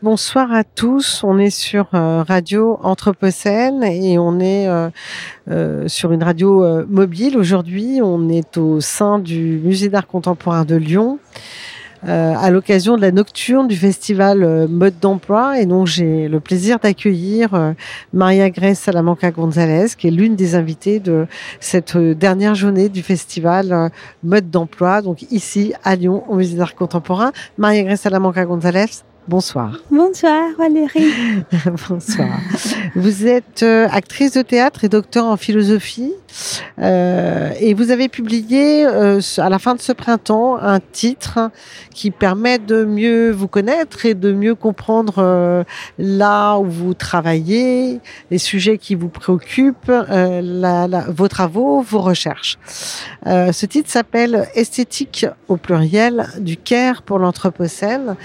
Bonsoir à tous. On est sur euh, Radio Anthropocène et on est euh, euh, sur une radio mobile. Aujourd'hui, on est au sein du Musée d'art contemporain de Lyon. à l'occasion de la nocturne du festival Mode d'emploi. Et donc, j'ai le plaisir d'accueillir Maria Grace Salamanca Gonzalez, qui est l'une des invitées de cette dernière journée du festival Mode d'emploi, donc ici à Lyon, au Musée d'art contemporain. Maria Grace Salamanca Gonzalez, Bonsoir. Bonsoir Valérie. Bonsoir. Vous êtes euh, actrice de théâtre et docteur en philosophie. Euh, et vous avez publié euh, à la fin de ce printemps un titre qui permet de mieux vous connaître et de mieux comprendre euh, là où vous travaillez, les sujets qui vous préoccupent, la, la, vos travaux, vos recherches. ce titre s'appelle Esthétique au pluriel du Caire pour l'Anthropocène.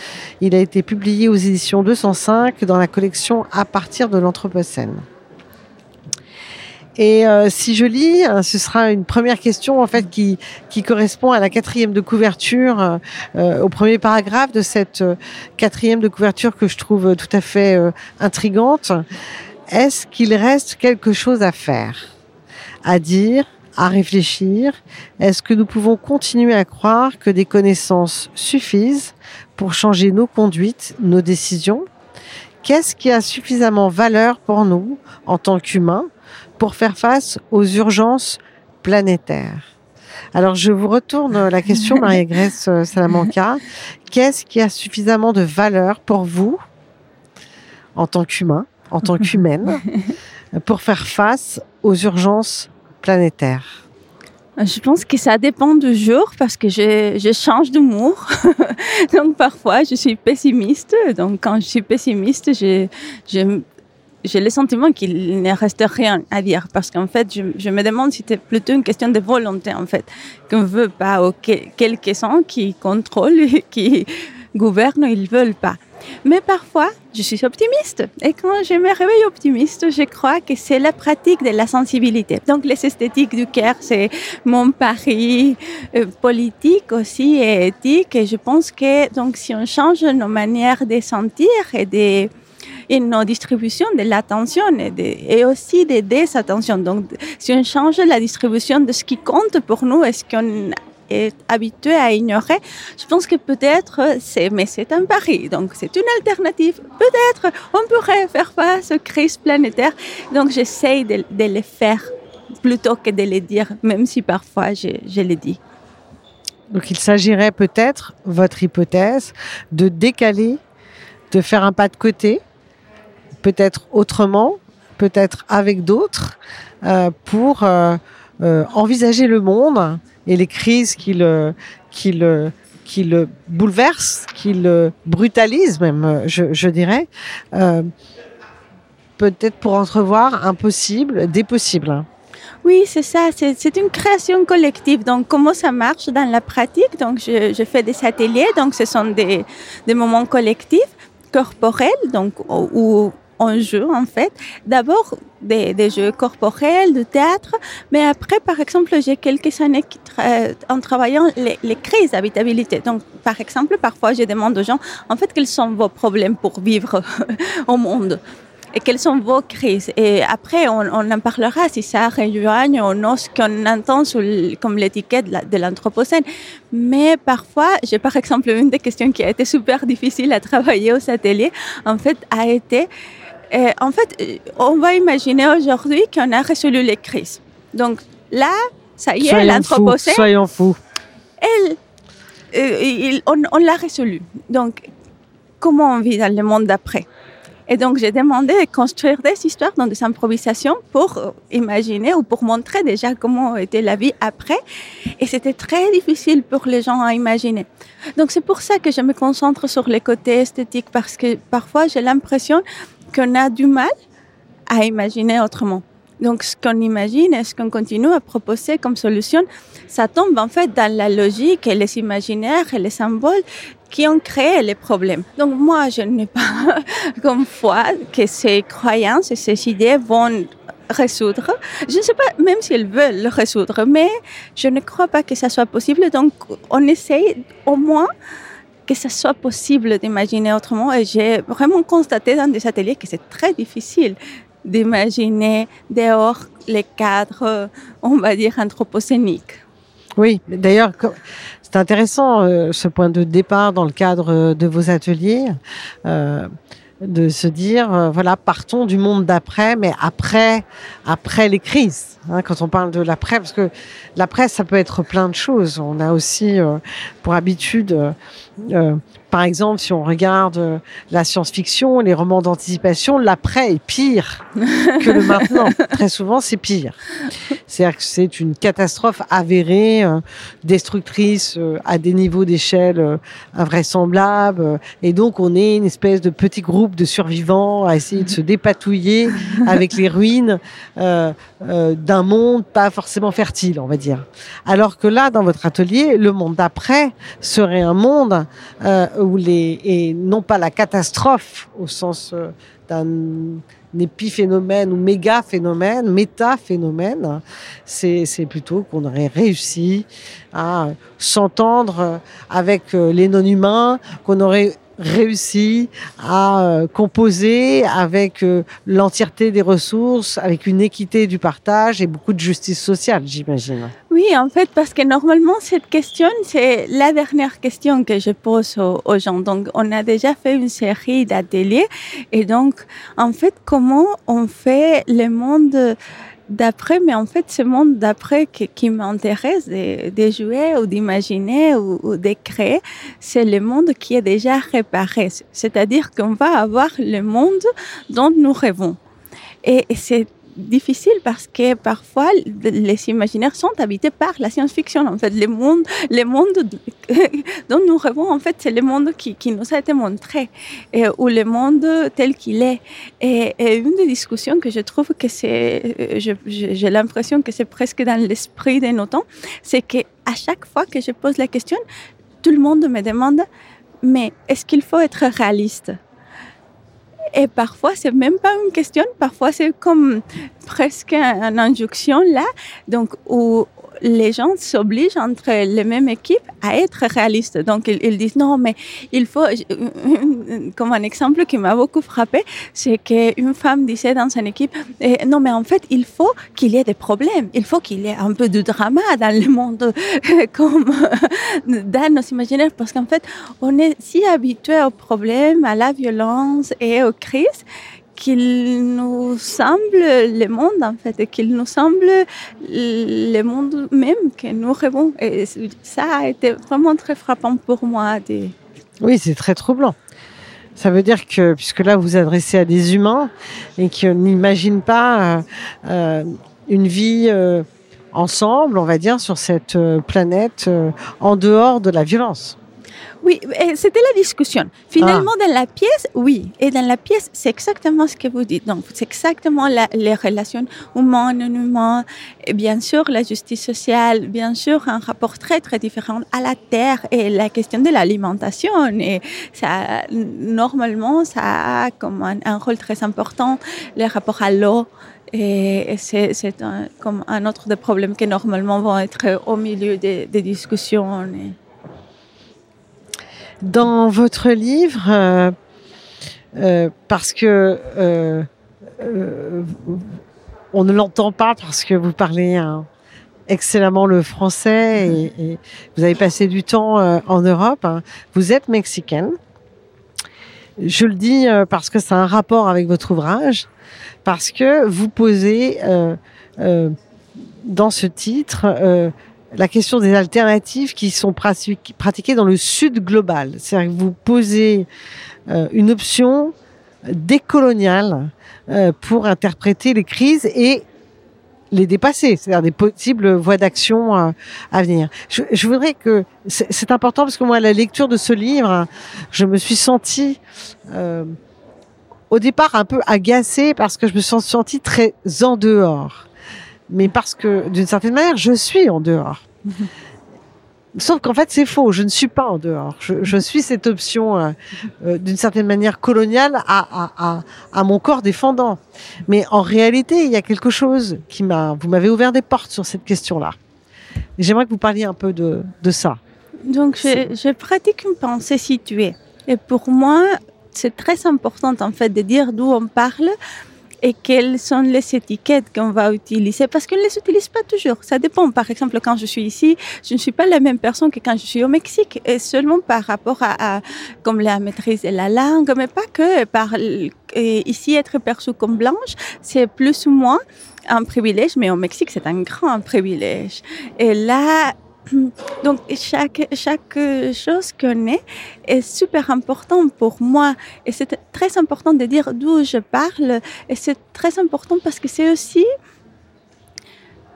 Il a été publié aux éditions 205 dans la collection À partir de l'Anthropocène. Et euh, si je lis, hein, ce sera une première question en fait qui, qui correspond à la quatrième de couverture, euh, euh, au premier paragraphe de cette quatrième de couverture que je trouve tout à fait intrigante. Est-ce qu'il reste quelque chose à faire, à dire, à réfléchir? Est-ce que nous pouvons continuer à croire que des connaissances suffisent? Pour changer nos conduites, nos décisions Qu'est-ce qui a suffisamment valeur pour nous en tant qu'humains pour faire face aux urgences planétaires? Alors, je vous retourne la question, Marie-Grèce Salamanca. Qu'est-ce qui a suffisamment de valeur pour vous, en tant qu'humain, en tant qu'humaine, pour faire face aux urgences planétaires? Je pense que ça dépend du jour parce que je, je change d'humour. donc parfois je suis pessimiste. Donc quand je suis pessimiste, j'ai le sentiment qu'il ne reste rien à dire parce qu'en fait, je, me demande si c'est plutôt une question de volonté en fait, qu'on veut pas ou quelques-uns qui contrôlent, qui gouvernent, ils veulent pas. Mais parfois, je suis optimiste. Et quand je me réveille optimiste, je crois que c'est la pratique de la sensibilité. Donc, les esthétiques du cœur, c'est mon pari euh, politique aussi et éthique. Et je pense que, donc, si on change nos manières de sentir et de nos distributions de l'attention et, et, aussi de désattention. Donc, si on change la distribution de ce qui compte pour nous, est-ce qu'on habitué à ignorer, je pense que peut-être c'est, mais c'est un pari. Donc, c'est une alternative. Peut-être on pourrait faire face aux crises planétaires. Donc, j'essaye de, les faire plutôt que de les dire, même si parfois je, les dis. Donc il s'agirait peut-être, votre hypothèse, de décaler, de faire un pas de côté peut-être autrement, peut-être avec d'autres, euh, pour euh, euh, envisager le monde et les crises qui le, qui le, qui le bouleversent, qui le brutalisent même, je, dirais, peut-être pour entrevoir un possible, des possibles. Oui, c'est ça. C'est une création collective. Donc, comment ça marche dans la pratique? Donc, je, fais des ateliers. Donc, ce sont des, des moments collectifs corporels, donc où en jeu en fait. D'abord des, jeux corporels, de théâtre, mais après, par exemple, j'ai quelques années qui en travaillant les, crises d'habitabilité. Donc, par exemple, parfois, je demande aux gens, en fait, quels sont vos problèmes pour vivre au monde? Et quelles sont vos crises? Et après, on, on en parlera si ça rejoigne ou non ce qu'on entend sous, comme l'étiquette de l'Anthropocène. Mais parfois, j'ai par exemple une des questions qui a été super difficile à travailler au ateliers, en fait, a été euh, en fait, euh, on va imaginer aujourd'hui qu'on a résolu les crises. Donc là, ça y est, l'anthropocène. Soyons fous. Elle, euh, on, l'a résolu. Donc, comment on vit dans le monde d'après? Et donc, j'ai demandé de construire des histoires dans des improvisations pour imaginer ou pour montrer déjà comment était la vie après. Et c'était très difficile pour les gens à imaginer. Donc, c'est pour ça que je me concentre sur les côtés esthétiques parce que parfois j'ai l'impression qu'on a du mal à imaginer autrement. Donc, ce qu'on imagine et ce qu'on continue à proposer comme solution, ça tombe en fait dans la logique et les imaginaires et les symboles qui ont créé les problèmes. Donc, moi, je n'ai pas comme foi que ces croyances et ces idées vont résoudre. Je ne sais pas même si elles veulent le résoudre, mais je ne crois pas que ça soit possible. Donc, on essaye au moins que ça soit possible d'imaginer autrement. Et j'ai vraiment constaté dans des ateliers que c'est très difficile d'imaginer dehors les cadres, on va dire, anthropocéniques. Oui, d'ailleurs, c'est intéressant euh, ce point de départ dans le cadre de vos ateliers. Euh, de se dire euh, voilà partons du monde d'après mais après après les crises hein, quand on parle de l'après parce que l'après ça peut être plein de choses. On a aussi euh, pour habitude euh, par exemple, si on regarde euh, la science-fiction, les romans d'anticipation, l'après est pire que le maintenant. Très souvent, c'est pire. C'est-à-dire que c'est une catastrophe avérée, euh, destructrice euh, à des niveaux d'échelle invraisemblables. Et donc, on est une espèce de petit groupe de survivants à essayer de se dépatouiller avec les ruines d'un monde pas forcément fertile, on va dire. Alors que là, dans votre atelier, le monde d'après serait un monde et non pas la catastrophe au sens euh, d'un épiphénomène ou méga phénomène, méta-phénomène, c'est plutôt qu'on aurait réussi à s'entendre avec euh, les non-humains, qu'on aurait réussi à euh, composer avec euh, l'entièreté des ressources, avec une équité du partage et beaucoup de justice sociale, j'imagine. Oui, en fait, parce que normalement, cette question, c'est la dernière question que je pose aux, aux gens. Donc, on a déjà fait une série d'ateliers. Et donc, en fait, comment on fait le monde d'après, mais en fait, ce monde d'après qui, m'intéresse de, jouer ou d'imaginer ou, de créer, c'est le monde qui est déjà réparé. C'est-à-dire qu'on va avoir le monde dont nous rêvons. Et c'est difficile parce que parfois les imaginaires sont habités par la science-fiction. En fait, le monde, le monde dont nous rêvons, en fait, c'est le monde qui, nous a été montré ou le monde tel qu'il est. Et, une des discussions que je trouve que c'est, j'ai l'impression que c'est presque dans l'esprit de nos temps, c'est que à chaque fois que je pose la question, tout le monde me demande mais est-ce qu'il faut être réaliste? Et parfois, c'est même pas une question, parfois c'est comme presque une injonction là, donc où les gens s'obligent entre les mêmes équipes à être réalistes. Donc, ils, disent non, mais il faut, comme un exemple qui m'a beaucoup frappé, c'est qu'une femme disait dans son équipe, eh, non, mais en fait, il faut qu'il y ait des problèmes, il faut qu'il y ait un peu de drama dans le monde, comme dans nos imaginaires, parce qu'en fait, on est si habitué aux problèmes, à la violence et aux crises qu'il nous semble le monde, en fait, qu'il nous semble le monde même que nous rêvons. Et ça a été vraiment très frappant pour moi. Oui, c'est très troublant. Ça veut dire que, puisque là, vous vous adressez à des humains et qu'on n'imagine pas euh, euh, une vie euh, ensemble, on va dire, sur cette planète en dehors de la violence. Oui, c'était la discussion. Finalement, ah. dans la pièce, oui. Et dans la pièce, c'est exactement ce que vous dites. Donc, c'est exactement les relations humaines, non humaines, et bien sûr, la justice sociale, bien sûr, un rapport très, très différent à la terre et la question de l'alimentation. Et ça, normalement, ça a comme un, rôle très important, le rapport à l'eau. Et c'est comme un autre des problèmes qui normalement vont être au milieu des, des discussions. Dans votre livre, euh, euh, parce que euh, on ne l'entend pas parce que vous parlez excellemment le français et, vous avez passé du temps en Europe. Hein. Vous êtes mexicaine. Je le dis parce que c'est un rapport avec votre ouvrage, parce que vous posez dans ce titre la question des alternatives qui sont pratiquées dans le sud global. C'est-à-dire que vous posez euh, une option décoloniale euh, pour interpréter les crises et les dépasser, c'est-à-dire des possibles voies d'action euh, à venir. Je, voudrais que c'est important parce que moi, à la lecture de ce livre, je me suis sentie au départ un peu agacée parce que je me suis sentie très en dehors mais parce que d'une certaine manière, je suis en dehors. Sauf qu'en fait, c'est faux. Je ne suis pas en dehors. Je, suis cette option, euh, euh, d'une certaine manière coloniale, à, à, mon corps défendant. Mais en réalité, il y a quelque chose qui m'a. Vous m'avez ouvert des portes sur cette question-là. J'aimerais que vous parliez un peu de, de ça. Donc, je, je pratique une pensée située. Et pour moi, c'est très important en fait de dire d'où on parle et quelles sont les étiquettes qu'on va utiliser parce qu'on ne les utilise pas toujours. Ça dépend. Par exemple, quand je suis ici, je ne suis pas la même personne que quand je suis au Mexique et seulement par rapport à, comme la maîtrise de la langue, mais pas que par ici être perçue comme blanche, c'est plus ou moins un privilège, mais au Mexique, c'est un grand privilège. Et là, donc, chaque, chaque chose qu'on est est super important pour moi. Et c'est très important de dire d'où je parle. Et c'est très important parce que c'est aussi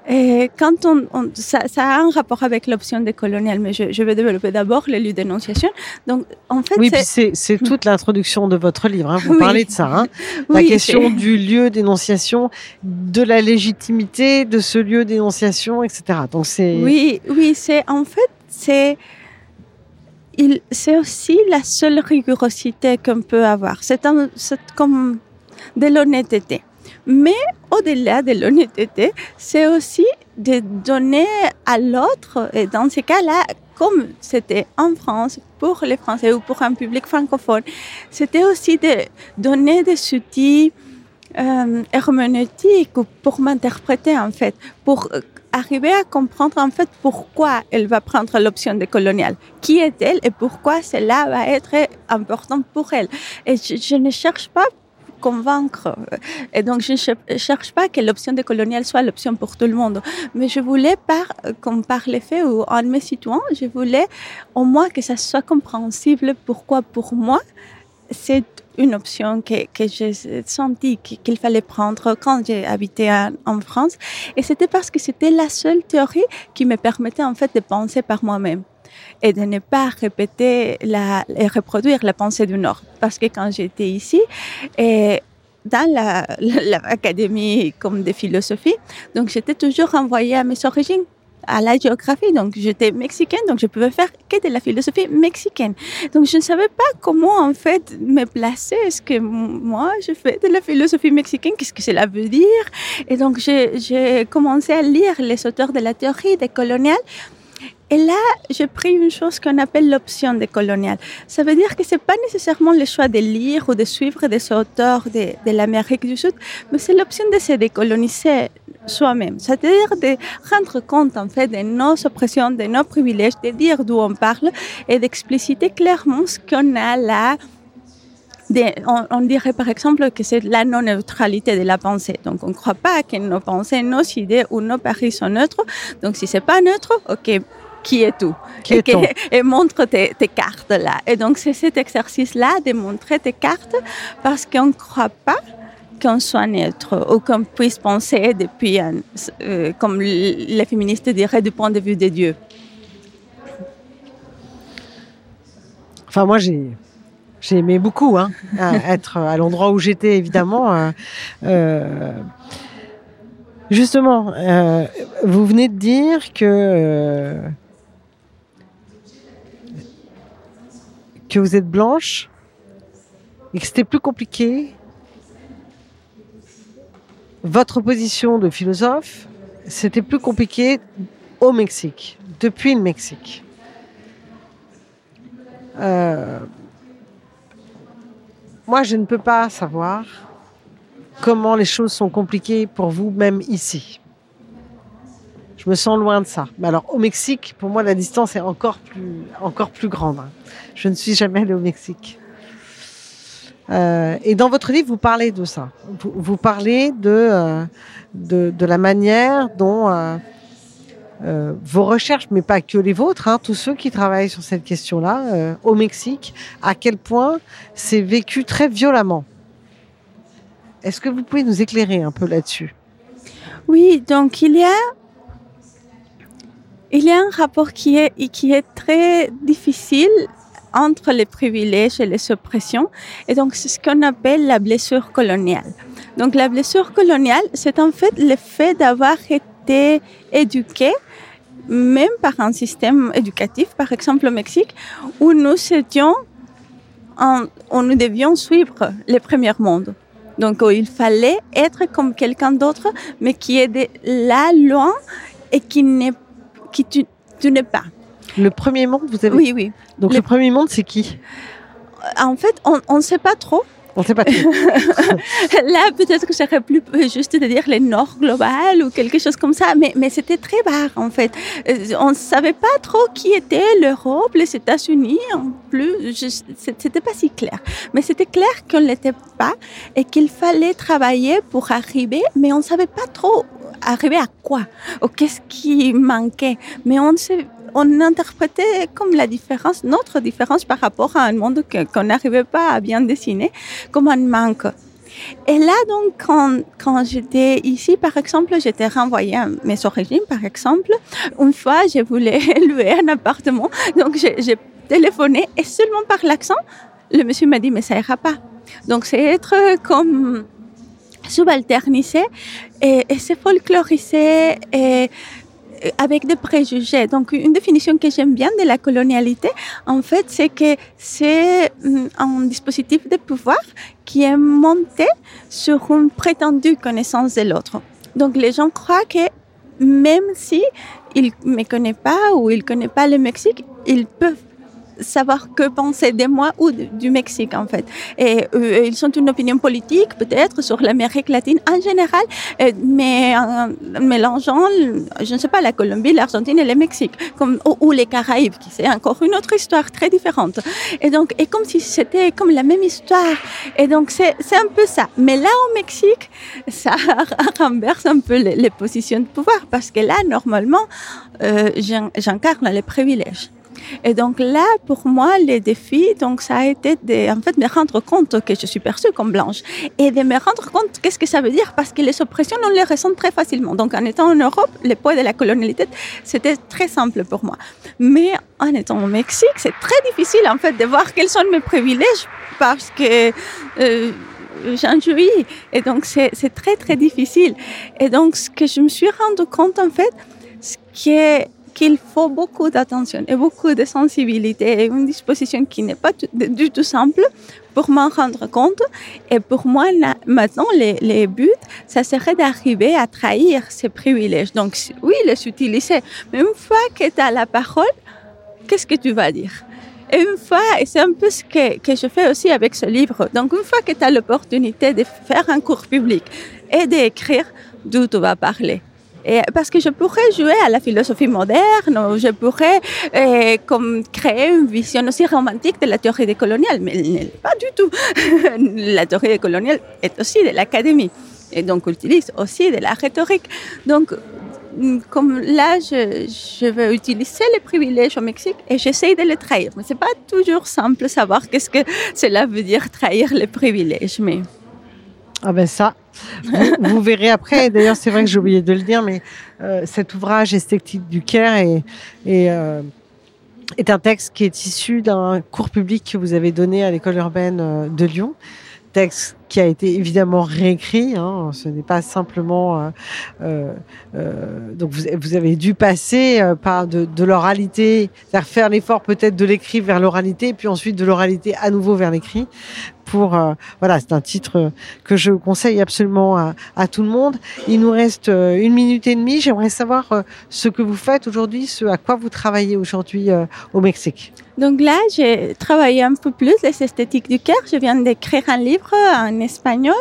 et quand on, ça, a un rapport avec l'option décoloniale, mais je, vais développer d'abord le lieu d'énonciation. Donc, en fait, oui, c'est toute l'introduction de votre livre. Hein. Vous parlez de ça, hein. la question du lieu d'énonciation, de la légitimité de ce lieu d'énonciation, etc. Donc c'est. Oui, oui, c'est en fait c'est c'est aussi la seule rigorosité qu'on peut avoir. C'est comme de l'honnêteté. Mais au-delà de l'honnêteté, c'est aussi de donner à l'autre, et dans ces cas-là, comme c'était en France pour les Français ou pour un public francophone, c'était aussi de donner des outils euh, herméneutiques pour m'interpréter en fait, pour arriver à comprendre en fait pourquoi elle va prendre l'option de coloniale. Qui est-elle et pourquoi cela va être important pour elle. Et je ne cherche pas convaincre. Et donc, je ne cherche pas que l'option décoloniale soit l'option pour tout le monde. Mais je voulais, par, comme par les faits ou en me situant, je voulais au moins que ça soit compréhensible pourquoi pour moi, c'est une option que, que j'ai senti qu'il fallait prendre quand j'ai habité en France. Et c'était parce que c'était la seule théorie qui me permettait en fait de penser par moi-même et de ne pas répéter la, et reproduire la pensée du Nord. Parce que quand j'étais ici, et dans l'académie comme de philosophie, donc j'étais toujours envoyée à mes origines à la géographie. Donc, j'étais mexicaine, donc je pouvais faire que de la philosophie mexicaine. Donc, je ne savais pas comment, en fait, me placer. Est-ce que moi, je fais de la philosophie mexicaine? Qu'est-ce que cela veut dire? Et donc, j'ai commencé à lire les auteurs de la théorie des coloniales et là, j'ai pris une chose qu'on appelle l'option décoloniale. Ça veut dire que c'est pas nécessairement le choix de lire ou de suivre des auteurs de, l'Amérique du Sud, mais c'est l'option de se décoloniser soi-même. C'est-à-dire de rendre compte, en fait, de nos oppressions, de nos privilèges, de dire d'où on parle et d'expliciter clairement ce qu'on a là, on, dirait par exemple que c'est la non-neutralité de la pensée. Donc on ne croit pas que nos pensées, nos idées ou nos paris sont neutres. Donc si c'est pas neutre, ok, qui est tout. et, et, montre tes, cartes là. Et donc, c'est cet exercice-là de montrer tes cartes parce qu'on ne croit pas qu'on soit neutre ou qu'on puisse penser depuis, euh, comme les féministes diraient, du point de vue de Dieu. Enfin, moi, j'ai. J'ai aimé beaucoup hein, être à l'endroit où j'étais, évidemment. Euh, euh, justement, vous venez de dire que vous êtes blanche et que c'était plus compliqué. Votre position de philosophe, c'était plus compliqué au Mexique, depuis le Mexique. Euh, moi, je ne peux pas savoir comment les choses sont compliquées pour vous, même ici. Je me sens loin de ça. Mais alors, au Mexique, pour moi, la distance est encore plus, encore plus grande. Hein. Je ne suis jamais allée au Mexique. Euh, et dans votre livre, vous parlez de ça. Vous, parlez de, euh, de, de, la manière dont euh, vos recherches, mais pas que les vôtres, hein, tous ceux qui travaillent sur cette question-là, au Mexique, à quel point c'est vécu très violemment. Est-ce que vous pouvez nous éclairer un peu là-dessus? Oui, donc il y a il y a un rapport qui est, qui est très difficile entre les privilèges et les oppressions. Et donc, c'est ce qu'on appelle la blessure coloniale. Donc, la blessure coloniale, c'est en fait le fait d'avoir été éduqué, même par un système éducatif, par exemple au Mexique, où nous étions, en, où nous devions suivre les premiers mondes. Donc, où il fallait être comme quelqu'un d'autre, mais qui est de là loin et qui n'est qui tu, tu n'es pas. Le premier monde, vous avez Oui, oui. Donc le, premier monde, c'est qui? En fait, on ne sait pas trop. On ne sait pas tout. Là, peut-être que serait plus juste de dire les nord global ou quelque chose comme ça, mais, mais c'était très bas en fait. Euh, on ne savait pas trop qui était l'Europe, les États-Unis, en plus, c'était pas si clair. Mais c'était clair qu'on ne l'était pas et qu'il fallait travailler pour arriver, mais on ne savait pas trop arriver à quoi? Ou qu'est-ce qui manquait? Mais on sait on interprétait comme la différence, notre différence par rapport à un monde qu'on n'arrivait pas à bien dessiner, comme un manque. Et là, donc, quand, quand j'étais ici, par exemple, j'étais renvoyée à mes origines, par exemple. Une fois, je voulais louer un appartement, donc j'ai téléphoné et seulement par l'accent, le monsieur m'a dit, mais ça ira pas. Donc, c'est être comme subalternisé et, et c'est folklorisé et euh, avec des préjugés. Donc, une définition que j'aime bien de la colonialité, en fait, c'est que c'est mm, un dispositif de pouvoir qui est monté sur une prétendue connaissance de l'autre. Donc, les gens croient que même si ne me connaissent pas ou ils ne connaissent pas le Mexique, ils peuvent savoir que penser de moi ou du Mexique en fait. Et euh, ils ont une opinion politique peut-être sur l'Amérique latine en général, euh, mais en mélangeant, je ne sais pas, la Colombie, l'Argentine et le Mexique, comme, ou, les Caraïbes, qui c'est encore une autre histoire très différente. Et donc, et comme si c'était comme la même histoire. Et donc, c'est un peu ça. Mais là, au Mexique, ça renverse un peu les, positions de pouvoir, parce que là, normalement, euh, j'incarne les privilèges. Et donc là, pour moi, les défis, donc ça a été de, en fait, me rendre compte que je suis perçue comme blanche et de me rendre compte qu'est-ce que ça veut dire parce que les oppressions, on les ressent très facilement. Donc en étant en Europe, le poids de la colonialité, c'était très simple pour moi. Mais en étant au Mexique, c'est très difficile en fait de voir quels sont mes privilèges parce que euh, j'en jouis. Et donc c'est très très difficile. Et donc ce que je me suis rendu compte en fait, ce qui est qu'il faut beaucoup d'attention et beaucoup de sensibilité et une disposition qui n'est pas du tout simple pour m'en rendre compte. Et pour moi, maintenant, les, les buts, ça serait d'arriver à trahir ces privilèges. Donc, oui, les utiliser. Mais une fois que tu as la parole, qu'est-ce que tu vas dire? Et une fois, et c'est un peu ce que, que, je fais aussi avec ce livre, donc une fois que tu as l'opportunité de faire un cours public et d'écrire, d'où tu vas parler parce que je pourrais jouer à la philosophie moderne, je pourrais euh, créer une vision aussi romantique de la théorie décoloniale, mais pas du tout. la théorie décoloniale est aussi de l'académie et donc utilise aussi de la rhétorique. Donc, comme là, je, je vais utiliser les privilèges au Mexique et j'essaie de les trahir. Mais c'est pas toujours simple de savoir qu'est-ce que cela veut dire trahir les privilèges. Mais ah ben ça, vous, verrez après. D'ailleurs, c'est vrai que j'ai oublié de le dire, mais euh, cet ouvrage esthétique du Caire est, euh, est, un texte qui est issu d'un cours public que vous avez donné à l'école urbaine euh, de Lyon. Texte qui a été évidemment réécrit. Hein, ce n'est pas simplement donc vous, avez dû passer par de, de l'oralité, faire l'effort peut-être de l'écrit vers l'oralité, puis ensuite de l'oralité à nouveau vers l'écrit. Pour euh, voilà, c'est un titre que je conseille absolument à, à, tout le monde. Il nous reste une minute et demie. J'aimerais savoir ce que vous faites aujourd'hui, ce à quoi vous travaillez aujourd'hui au Mexique. Donc là, j'ai travaillé un peu plus les esthétiques du cœur. Je viens d'écrire un livre en espagnol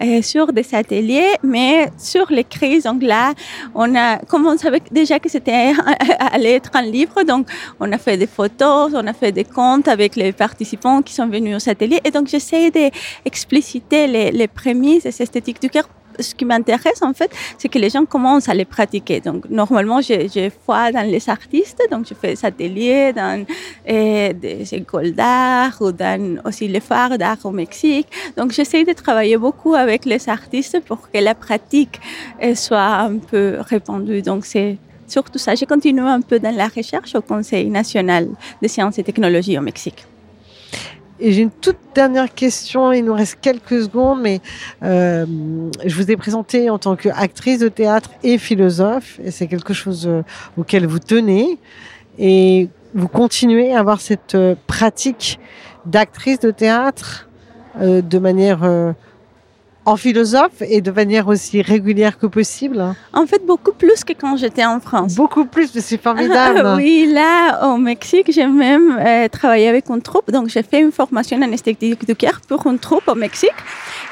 euh, sur des ateliers, mais sur les crises. Donc là, on a, comme on savait déjà que c'était allait être un livre, donc on a fait des photos, on a fait des comptes avec les participants qui sont venus aux ateliers. Et donc j'essaie d'expliciter les, les prémices esthétiques du cœur ce qui m'intéresse en fait, c'est que les gens commencent à les pratiquer. Donc normalement, je, je vois dans les artistes, donc je fais des ateliers dans des écoles d'art ou dans aussi les phares d'art au Mexique. Donc j'essaie de travailler beaucoup avec les artistes pour que la pratique soit un peu répandue. Donc c'est surtout ça. Je continue un peu dans la recherche au Conseil national de sciences et technologies au Mexique. Et j'ai une toute dernière question, il nous reste quelques secondes, mais euh, je vous ai présenté en tant qu'actrice de théâtre et philosophe, et c'est quelque chose euh, auquel vous tenez, et vous continuez à avoir cette euh, pratique d'actrice de théâtre euh, de manière en philosophe et de manière aussi régulière que possible En fait, beaucoup plus que quand j'étais en France. Beaucoup plus, c'est formidable. oui, là, au Mexique, j'ai même euh, travaillé avec une troupe. Donc, j'ai fait une formation en esthétique du cœur pour une troupe au Mexique.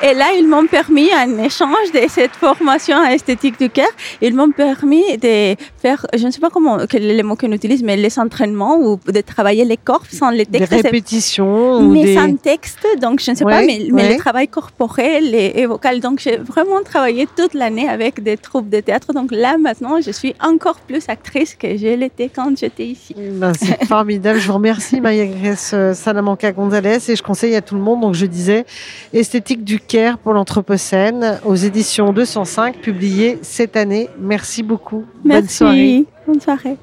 Et là, ils m'ont permis, en échange de cette formation en esthétique du cœur, ils m'ont permis de faire, je ne sais pas comment, quel est le mot qu'on utilise, mais les entraînements ou de travailler les corps sans les textes. Des répétitions. Mais des... sans texte, donc je ne sais pas, mais, mais le travail corporel et, et vocal. Donc j'ai vraiment travaillé toute l'année avec des troupes de théâtre. Donc là, maintenant, je suis encore plus actrice que je l'étais quand j'étais ici. Ben, c'est formidable. Je vous remercie, Maria Grace Salamanca Gonzalez, et je conseille à tout le monde, donc je disais, Esthétique du Pour l'Anthropocène aux éditions 205, publié cette année. Merci beaucoup. Merci. Bonne soirée. Bonne soirée.